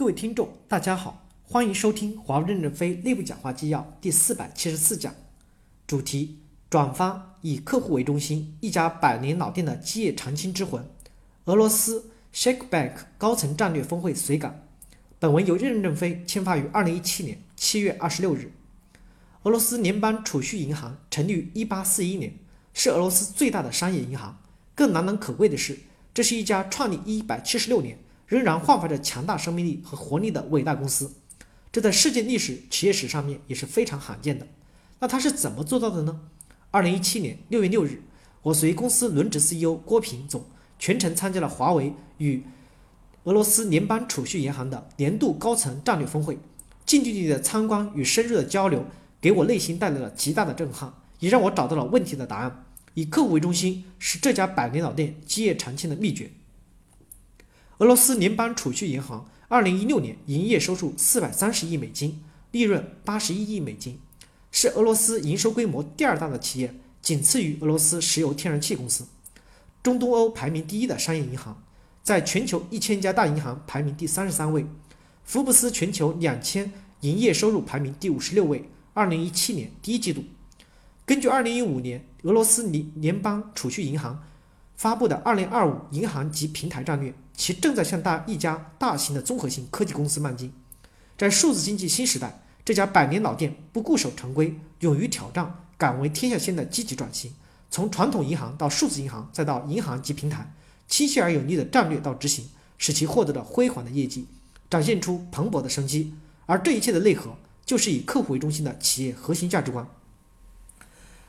各位听众，大家好，欢迎收听华为任正非内部讲话纪要第四百七十四讲，主题：转发以客户为中心，一家百年老店的基业长青之魂。俄罗斯 Shake Bank 高层战略峰会随感。本文由任正非签发于二零一七年七月二十六日。俄罗斯联邦储蓄银行成立于一八四一年，是俄罗斯最大的商业银行。更难能可贵的是，这是一家创立一百七十六年。仍然焕发着强大生命力和活力的伟大公司，这在世界历史企业史上面也是非常罕见的。那他是怎么做到的呢？二零一七年六月六日，我随公司轮值 CEO 郭平总全程参加了华为与俄罗斯联邦储蓄银行的年度高层战略峰会，近距离的参观与深入的交流，给我内心带来了极大的震撼，也让我找到了问题的答案。以客户为中心是这家百年老店基业长青的秘诀。俄罗斯联邦储蓄银行二零一六年营业收入四百三十亿美金，利润八十一亿美金，是俄罗斯营收规模第二大的企业，仅次于俄罗斯石油天然气公司，中东欧排名第一的商业银行，在全球一千家大银行排名第三十三位，福布斯全球两千营业收入排名第五十六位。二零一七年第一季度，根据二零一五年俄罗斯联联邦储蓄银行发布的二零二五银行及平台战略。其正在向大一家大型的综合性科技公司迈进，在数字经济新时代，这家百年老店不固守成规，勇于挑战，敢为天下先的积极转型，从传统银行到数字银行，再到银行及平台，清晰而有力的战略到执行，使其获得了辉煌的业绩，展现出蓬勃的生机。而这一切的内核，就是以客户为中心的企业核心价值观。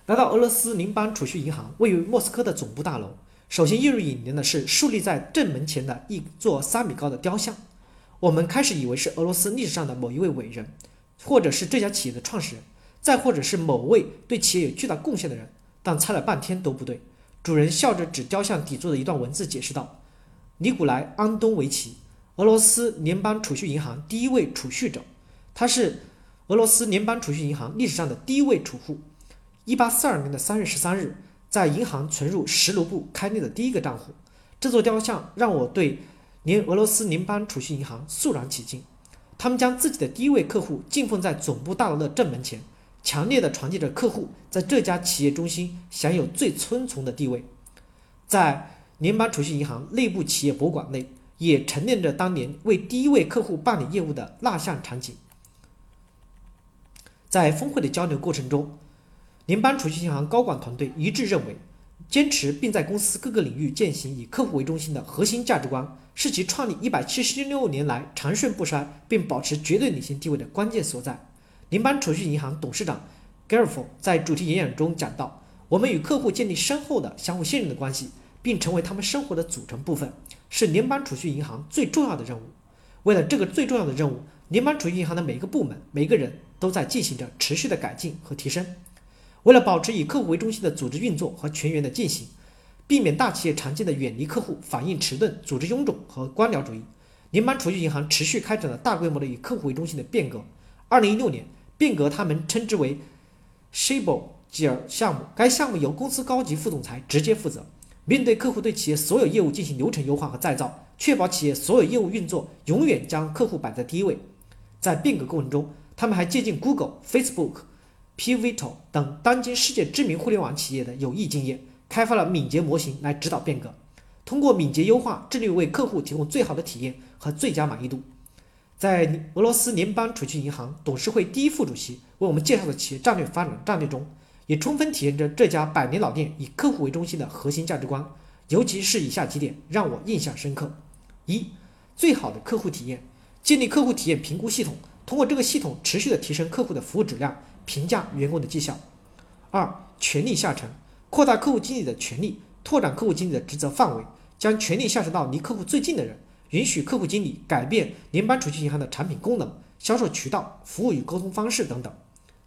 来到俄罗斯联邦储蓄银行位于莫斯科的总部大楼。首先映入眼帘的是竖立在正门前的一座三米高的雕像。我们开始以为是俄罗斯历史上的某一位伟人，或者是这家企业的创始人，再或者是某位对企业有巨大贡献的人。但猜了半天都不对。主人笑着指雕像底座的一段文字，解释道：“尼古莱·安东维奇，俄罗斯联邦储蓄银行第一位储蓄者，他是俄罗斯联邦储蓄银行历史上的第一位储户。一八四二年的三月十三日。”在银行存入十卢布开立的第一个账户，这座雕像让我对连俄罗斯联邦储蓄银行肃然起敬。他们将自己的第一位客户敬奉在总部大楼的正门前，强烈的传递着客户在这家企业中心享有最尊崇的地位。在联邦储蓄银行内部企业博物馆内，也陈列着当年为第一位客户办理业务的蜡像场景。在峰会的交流过程中。联邦储蓄银行高管团队一致认为，坚持并在公司各个领域践行以客户为中心的核心价值观，是其创立一百七十六年来长盛不衰并保持绝对领先地位的关键所在。联邦储蓄银行董事长 g a r f 在主题演讲中讲到：“我们与客户建立深厚的相互信任的关系，并成为他们生活的组成部分，是联邦储蓄银行最重要的任务。为了这个最重要的任务，联邦储蓄银行的每一个部门、每个人都在进行着持续的改进和提升。”为了保持以客户为中心的组织运作和全员的进行，避免大企业常见的远离客户、反应迟钝、组织臃肿和官僚主义，联邦储蓄银行持续开展了大规模的以客户为中心的变革。二零一六年，变革他们称之为 s h a b l e 尔项目，该项目由公司高级副总裁直接负责，面对客户对企业所有业务进行流程优化和再造，确保企业所有业务运作永远将客户摆在第一位。在变革过程中，他们还借鉴 Google、Facebook。Pivotal 等当今世界知名互联网企业的有益经验，开发了敏捷模型来指导变革。通过敏捷优化，致力为客户提供最好的体验和最佳满意度。在俄罗斯联邦储蓄银行董事会第一副主席为我们介绍的企业战略发展战略中，也充分体现着这家百年老店以客户为中心的核心价值观。尤其是以下几点让我印象深刻：一、最好的客户体验，建立客户体验评估系统，通过这个系统持续的提升客户的服务质量。评价员工的绩效。二、权力下沉，扩大客户经理的权利，拓展客户经理的职责范围，将权力下沉到离客户最近的人，允许客户经理改变联邦储蓄银行的产品功能、销售渠道、服务与沟通方式等等。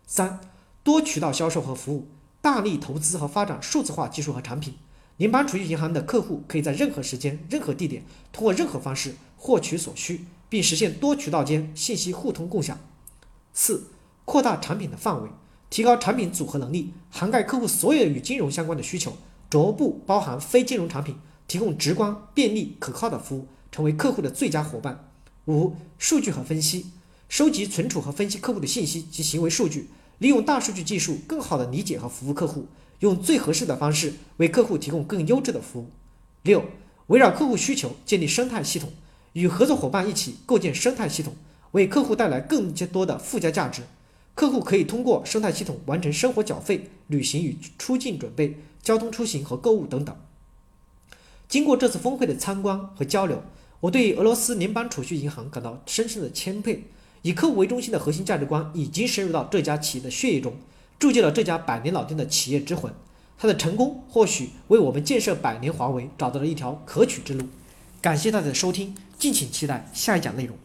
三、多渠道销售和服务，大力投资和发展数字化技术和产品。联邦储蓄银行的客户可以在任何时间、任何地点，通过任何方式获取所需，并实现多渠道间信息互通共享。四。扩大产品的范围，提高产品组合能力，涵盖客户所有与金融相关的需求，逐步包含非金融产品，提供直观、便利、可靠的服务，成为客户的最佳伙伴。五、数据和分析，收集、存储和分析客户的信息及行为数据，利用大数据技术更好地理解和服务客户，用最合适的方式为客户提供更优质的服务。六、围绕客户需求建立生态系统，与合作伙伴一起构建生态系统，为客户带来更加多的附加价值。客户可以通过生态系统完成生活缴费、旅行与出境准备、交通出行和购物等等。经过这次峰会的参观和交流，我对俄罗斯联邦储蓄银行感到深深的钦佩。以客户为中心的核心价值观已经深入到这家企业的血液中，铸就了这家百年老店的企业之魂。它的成功或许为我们建设百年华为找到了一条可取之路。感谢大家的收听，敬请期待下一讲内容。